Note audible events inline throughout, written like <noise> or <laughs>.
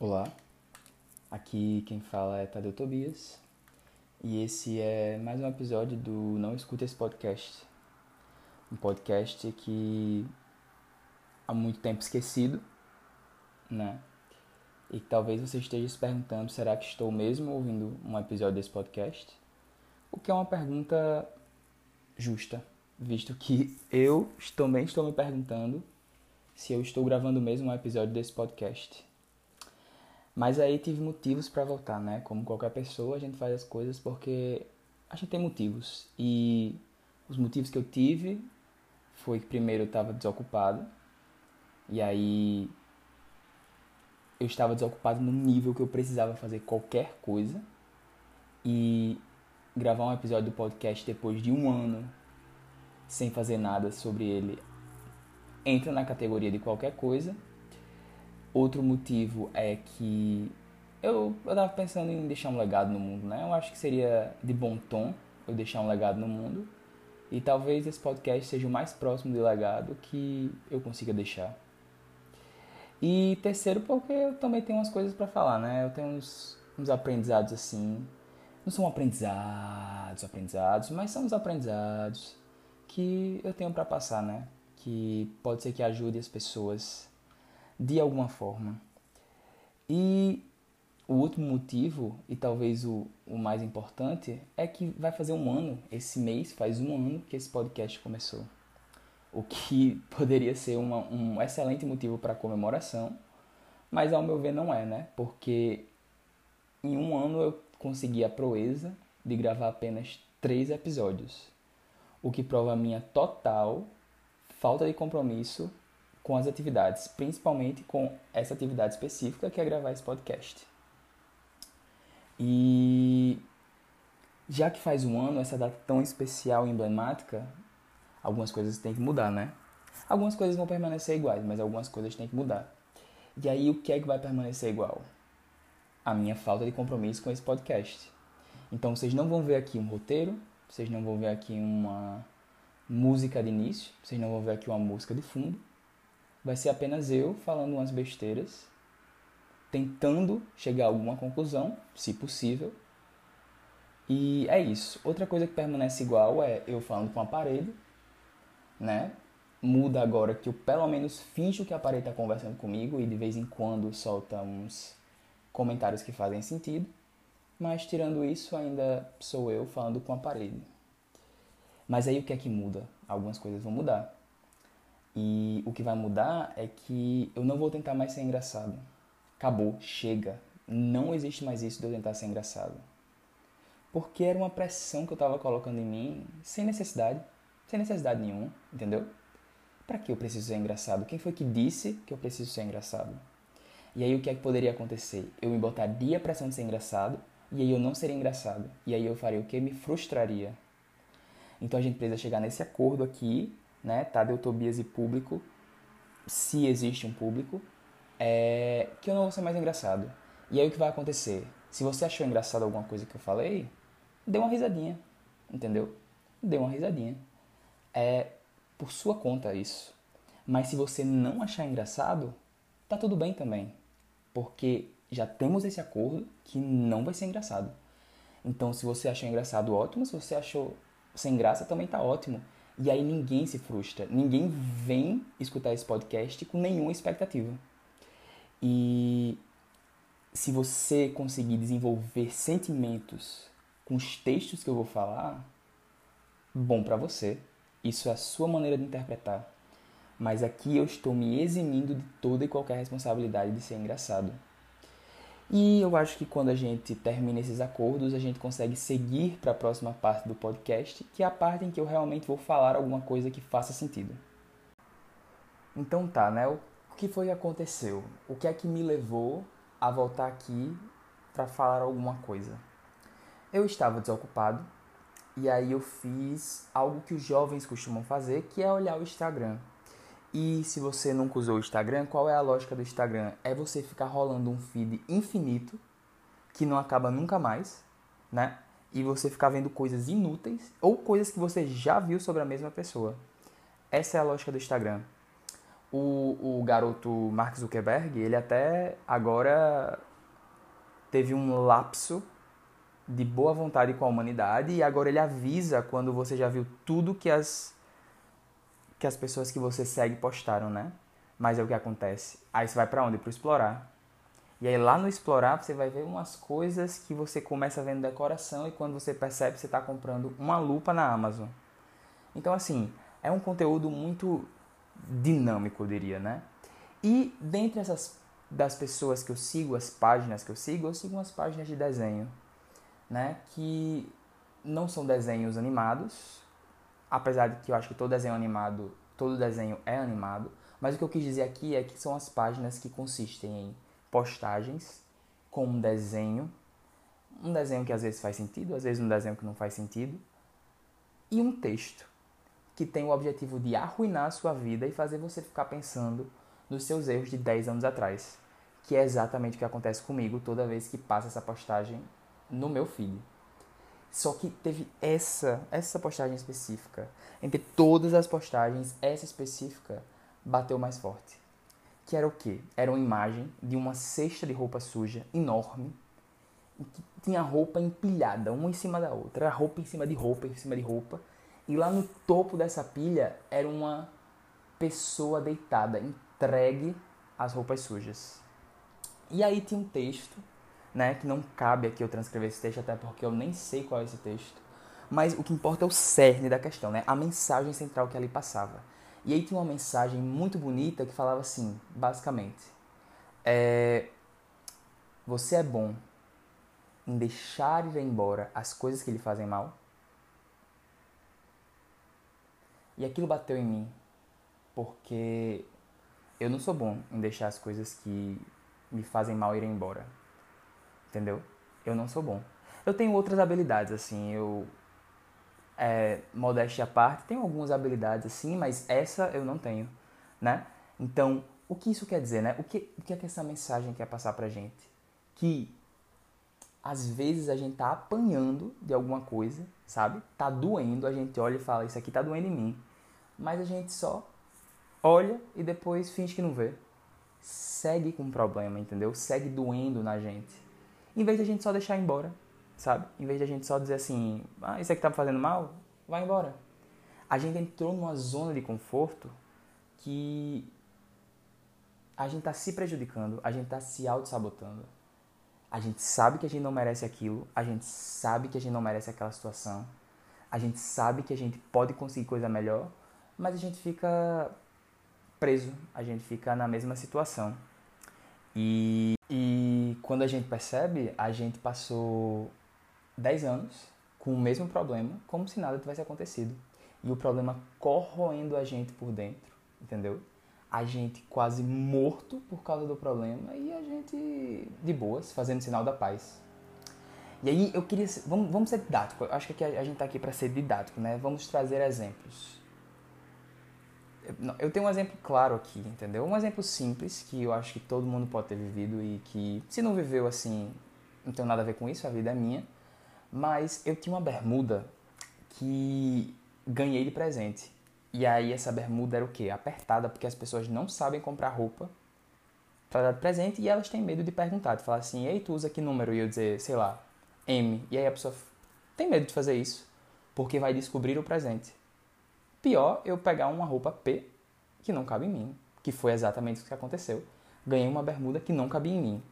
Olá, aqui quem fala é Tadeu Tobias e esse é mais um episódio do Não Escuta Esse Podcast. Um podcast que há muito tempo esquecido, né? E talvez você esteja se perguntando: será que estou mesmo ouvindo um episódio desse podcast? O que é uma pergunta justa, visto que eu também estou me perguntando se eu estou gravando mesmo um episódio desse podcast. Mas aí tive motivos para voltar, né? Como qualquer pessoa, a gente faz as coisas porque a gente tem motivos. E os motivos que eu tive foi que primeiro eu estava desocupado. E aí eu estava desocupado no nível que eu precisava fazer qualquer coisa. E gravar um episódio do podcast depois de um ano sem fazer nada sobre ele entra na categoria de qualquer coisa. Outro motivo é que eu, eu tava pensando em deixar um legado no mundo, né? Eu acho que seria de bom tom eu deixar um legado no mundo. E talvez esse podcast seja o mais próximo de legado que eu consiga deixar. E terceiro, porque eu também tenho umas coisas para falar, né? Eu tenho uns, uns aprendizados assim. Não são aprendizados, aprendizados, mas são os aprendizados que eu tenho para passar, né? Que pode ser que ajude as pessoas de alguma forma. E o último motivo, e talvez o, o mais importante, é que vai fazer um ano, esse mês faz um ano que esse podcast começou. O que <laughs> poderia ser uma, um excelente motivo para comemoração, mas ao meu ver não é, né? Porque em um ano eu consegui a proeza de gravar apenas três episódios, o que prova a minha total falta de compromisso com as atividades, principalmente com essa atividade específica que é gravar esse podcast. E já que faz um ano essa data tão especial e emblemática, algumas coisas têm que mudar, né? Algumas coisas vão permanecer iguais, mas algumas coisas têm que mudar. E aí o que é que vai permanecer igual? A minha falta de compromisso com esse podcast. Então vocês não vão ver aqui um roteiro, vocês não vão ver aqui uma música de início, vocês não vão ver aqui uma música de fundo, vai ser apenas eu falando umas besteiras, tentando chegar a alguma conclusão, se possível. E é isso. Outra coisa que permanece igual é eu falando com a parede, né? Muda agora que eu pelo menos finjo que a parede está conversando comigo e de vez em quando solta uns comentários que fazem sentido. Mas tirando isso, ainda sou eu falando com a parede. Mas aí o que é que muda? Algumas coisas vão mudar. E o que vai mudar é que eu não vou tentar mais ser engraçado. Acabou, chega. Não existe mais isso de eu tentar ser engraçado. Porque era uma pressão que eu estava colocando em mim sem necessidade. Sem necessidade nenhuma, entendeu? Para que eu preciso ser engraçado? Quem foi que disse que eu preciso ser engraçado? E aí o que é que poderia acontecer? Eu me botaria a pressão de ser engraçado e aí eu não seria engraçado. E aí eu faria o que? Me frustraria. Então a gente precisa chegar nesse acordo aqui né, Tadeu Tobias e público, se existe um público, é que eu não vou ser mais engraçado. E aí o que vai acontecer? Se você achou engraçado alguma coisa que eu falei, dê uma risadinha, entendeu? Dê uma risadinha. É por sua conta isso. Mas se você não achar engraçado, tá tudo bem também. Porque já temos esse acordo que não vai ser engraçado. Então, se você achou engraçado, ótimo. Se você achou sem graça, também tá ótimo. E aí ninguém se frustra, ninguém vem escutar esse podcast com nenhuma expectativa. E se você conseguir desenvolver sentimentos com os textos que eu vou falar, bom para você. Isso é a sua maneira de interpretar. Mas aqui eu estou me eximindo de toda e qualquer responsabilidade de ser engraçado. E eu acho que quando a gente termina esses acordos, a gente consegue seguir para a próxima parte do podcast, que é a parte em que eu realmente vou falar alguma coisa que faça sentido. Então tá, né? O que foi que aconteceu? O que é que me levou a voltar aqui para falar alguma coisa? Eu estava desocupado e aí eu fiz algo que os jovens costumam fazer, que é olhar o Instagram. E se você nunca usou o Instagram, qual é a lógica do Instagram? É você ficar rolando um feed infinito que não acaba nunca mais, né? E você ficar vendo coisas inúteis ou coisas que você já viu sobre a mesma pessoa. Essa é a lógica do Instagram. o, o garoto Mark Zuckerberg, ele até agora teve um lapso de boa vontade com a humanidade e agora ele avisa quando você já viu tudo que as que as pessoas que você segue postaram, né? Mas é o que acontece. Aí você vai para onde? Para explorar. E aí lá no explorar você vai ver umas coisas que você começa vendo decoração e quando você percebe você está comprando uma lupa na Amazon. Então assim, é um conteúdo muito dinâmico, eu diria, né? E dentre essas das pessoas que eu sigo, as páginas que eu sigo, eu sigo umas páginas de desenho, né? Que não são desenhos animados, apesar de que eu acho que todo desenho animado, todo desenho é animado, mas o que eu quis dizer aqui é que são as páginas que consistem em postagens com um desenho, um desenho que às vezes faz sentido, às vezes um desenho que não faz sentido, e um texto que tem o objetivo de arruinar a sua vida e fazer você ficar pensando nos seus erros de 10 anos atrás, que é exatamente o que acontece comigo toda vez que passa essa postagem no meu feed. Só que teve essa, essa postagem específica. Entre todas as postagens, essa específica bateu mais forte que era o quê? Era uma imagem de uma cesta de roupa suja enorme, que tinha roupa empilhada, uma em cima da outra, era roupa em cima de roupa, em cima de roupa, e lá no topo dessa pilha era uma pessoa deitada, entregue às roupas sujas. E aí tinha um texto, né, que não cabe aqui eu transcrever esse texto, até porque eu nem sei qual é esse texto, mas o que importa é o cerne da questão, né, a mensagem central que ali passava. E aí tinha uma mensagem muito bonita que falava assim, basicamente: é, Você é bom em deixar ir embora as coisas que lhe fazem mal? E aquilo bateu em mim, porque eu não sou bom em deixar as coisas que me fazem mal ir embora. Entendeu? Eu não sou bom. Eu tenho outras habilidades, assim, eu é, modéstia à parte, tenho algumas habilidades assim, mas essa eu não tenho, né? Então, o que isso quer dizer, né? O que, o que é que essa mensagem quer passar pra gente? Que às vezes a gente tá apanhando de alguma coisa, sabe? Tá doendo, a gente olha e fala, isso aqui tá doendo em mim. Mas a gente só olha e depois finge que não vê. Segue com o problema, entendeu? Segue doendo na gente. Em vez de a gente só deixar embora sabe? Em vez de a gente só dizer assim, ah, isso aqui tá me fazendo mal, vai embora. A gente entrou numa zona de conforto que a gente tá se prejudicando, a gente tá se auto-sabotando. A gente sabe que a gente não merece aquilo, a gente sabe que a gente não merece aquela situação, a gente sabe que a gente pode conseguir coisa melhor, mas a gente fica preso, a gente fica na mesma situação. E, e quando a gente percebe, a gente passou 10 anos com o mesmo problema, como se nada tivesse acontecido. E o problema corroendo a gente por dentro, entendeu? A gente quase morto por causa do problema e a gente de boas, fazendo sinal da paz. E aí eu queria. Vamos, vamos ser didático. Eu acho que a gente está aqui para ser didático, né? Vamos trazer exemplos. Eu tenho um exemplo claro aqui, entendeu? Um exemplo simples que eu acho que todo mundo pode ter vivido e que, se não viveu assim, não tem nada a ver com isso, a vida é minha. Mas eu tinha uma bermuda que ganhei de presente. E aí essa bermuda era o quê? Apertada, porque as pessoas não sabem comprar roupa para dar de presente e elas têm medo de perguntar, de falar assim, ei, tu usa que número? E eu dizer, sei lá, M. E aí a pessoa tem medo de fazer isso, porque vai descobrir o presente. Pior, eu pegar uma roupa P que não cabe em mim, que foi exatamente o que aconteceu. Ganhei uma bermuda que não cabia em mim.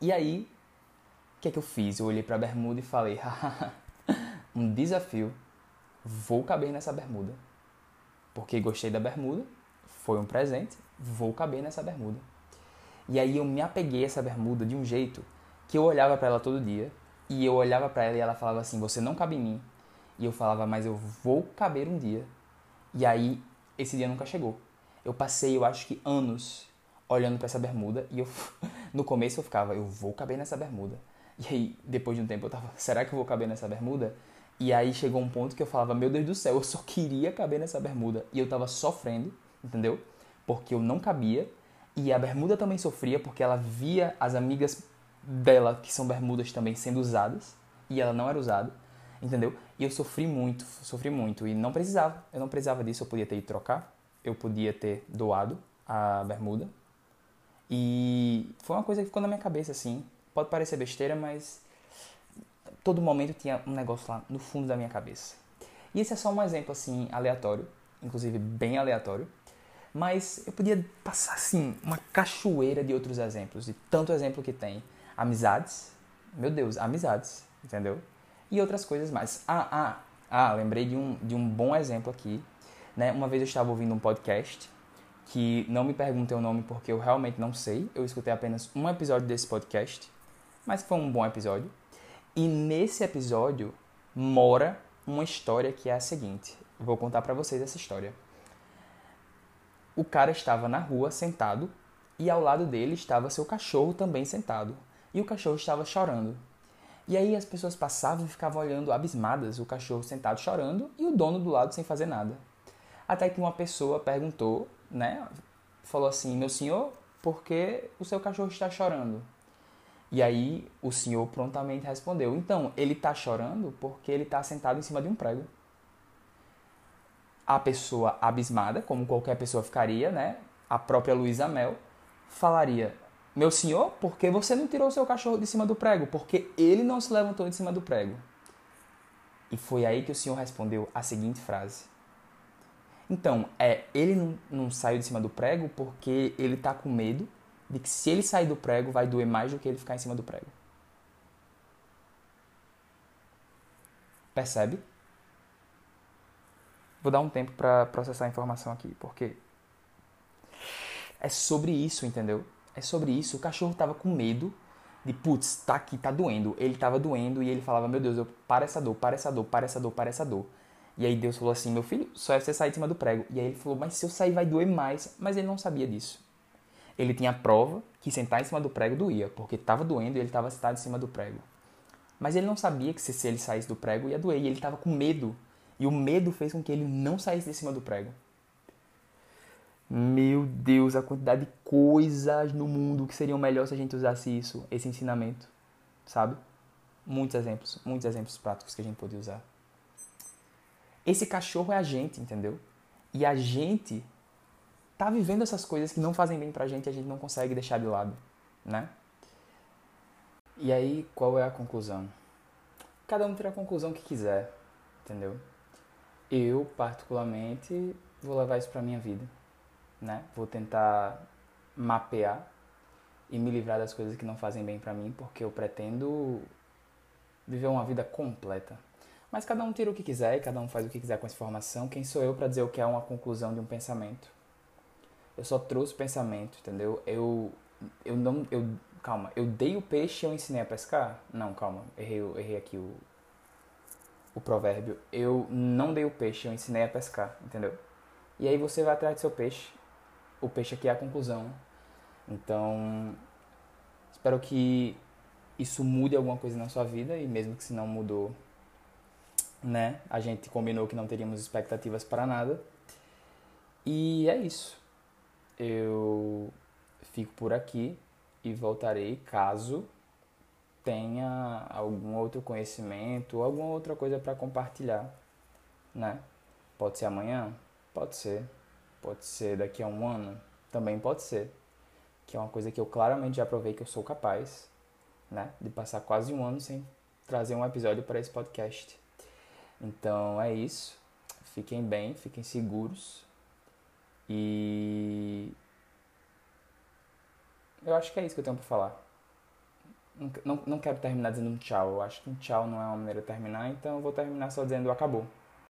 E aí o que é que eu fiz? Eu olhei para a bermuda e falei: <laughs> um desafio. Vou caber nessa bermuda. Porque gostei da bermuda, foi um presente, vou caber nessa bermuda. E aí eu me apeguei a essa bermuda de um jeito que eu olhava para ela todo dia e eu olhava para ela e ela falava assim: "Você não cabe em mim". E eu falava: "Mas eu vou caber um dia". E aí esse dia nunca chegou. Eu passei, eu acho que anos olhando para essa bermuda e eu <laughs> no começo eu ficava: "Eu vou caber nessa bermuda". E aí, depois de um tempo, eu tava, <laughs> será que eu vou caber nessa bermuda? E aí chegou um ponto que eu falava, meu Deus do céu, eu só queria caber nessa bermuda. E eu tava sofrendo, entendeu? Porque eu não cabia. E a bermuda também sofria porque ela via as amigas dela, que são bermudas também, sendo usadas. E ela não era usada, entendeu? E eu sofri muito, sofri muito. E não precisava, eu não precisava disso, eu podia ter ido trocar. eu podia ter doado a bermuda. E foi uma coisa que ficou na minha cabeça, assim. Pode parecer besteira, mas todo momento tinha um negócio lá no fundo da minha cabeça. E esse é só um exemplo, assim, aleatório, inclusive bem aleatório. Mas eu podia passar, assim, uma cachoeira de outros exemplos, de tanto exemplo que tem. Amizades, meu Deus, amizades, entendeu? E outras coisas mais. Ah, ah, ah, lembrei de um, de um bom exemplo aqui. Né? Uma vez eu estava ouvindo um podcast que não me perguntem o nome porque eu realmente não sei. Eu escutei apenas um episódio desse podcast, mas foi um bom episódio. E nesse episódio mora uma história que é a seguinte. Vou contar para vocês essa história. O cara estava na rua sentado e ao lado dele estava seu cachorro também sentado. E o cachorro estava chorando. E aí as pessoas passavam e ficavam olhando abismadas o cachorro sentado chorando e o dono do lado sem fazer nada. Até que uma pessoa perguntou, né? Falou assim: Meu senhor, por que o seu cachorro está chorando? E aí o senhor prontamente respondeu: Então, ele está chorando porque ele está sentado em cima de um prego. A pessoa abismada, como qualquer pessoa ficaria, né? A própria Luísa Mel falaria: meu senhor, por que você não tirou seu cachorro de cima do prego? Porque ele não se levantou de cima do prego. E foi aí que o senhor respondeu a seguinte frase. Então, é, ele não, não saiu de cima do prego porque ele está com medo de que se ele sair do prego vai doer mais do que ele ficar em cima do prego. Percebe? Vou dar um tempo para processar a informação aqui, porque é sobre isso, entendeu? É sobre isso. O cachorro tava com medo de, putz, tá aqui, tá doendo. Ele tava doendo e ele falava, meu Deus, eu, para essa dor, para essa dor, para essa dor, para essa dor. E aí Deus falou assim, meu filho, só é você sair de cima do prego. E aí ele falou, mas se eu sair vai doer mais. Mas ele não sabia disso. Ele tinha prova que sentar em cima do prego doía, porque estava doendo e ele estava sentado em cima do prego. Mas ele não sabia que se ele saísse do prego ia doer, e ele estava com medo. E o medo fez com que ele não saísse de cima do prego. Meu Deus, a quantidade de coisas no mundo que seriam melhor se a gente usasse isso, esse ensinamento, sabe? Muitos exemplos, muitos exemplos práticos que a gente pode usar. Esse cachorro é a gente, entendeu? E a gente tá vivendo essas coisas que não fazem bem pra gente e a gente não consegue deixar de lado, né? E aí, qual é a conclusão? Cada um tira a conclusão que quiser, entendeu? Eu, particularmente, vou levar isso pra minha vida né? Vou tentar mapear e me livrar das coisas que não fazem bem para mim, porque eu pretendo viver uma vida completa. Mas cada um tira o que quiser e cada um faz o que quiser com essa informação. Quem sou eu para dizer o que é uma conclusão de um pensamento? Eu só trouxe o pensamento, entendeu? Eu eu não eu calma, eu dei o peixe e eu ensinei a pescar? Não, calma, errei, errei aqui o o provérbio. Eu não dei o peixe, eu ensinei a pescar, entendeu? E aí você vai atrás do seu peixe o peixe aqui é a conclusão. Então, espero que isso mude alguma coisa na sua vida e mesmo que se não mudou, né? A gente combinou que não teríamos expectativas para nada. E é isso. Eu fico por aqui e voltarei caso tenha algum outro conhecimento alguma outra coisa para compartilhar, né? Pode ser amanhã, pode ser. Pode ser daqui a um ano? Também pode ser. Que é uma coisa que eu claramente já provei que eu sou capaz, né? De passar quase um ano sem trazer um episódio para esse podcast. Então é isso. Fiquem bem, fiquem seguros. E. Eu acho que é isso que eu tenho para falar. Não, não, não quero terminar dizendo um tchau. Eu acho que um tchau não é uma maneira de terminar, então eu vou terminar só dizendo acabou.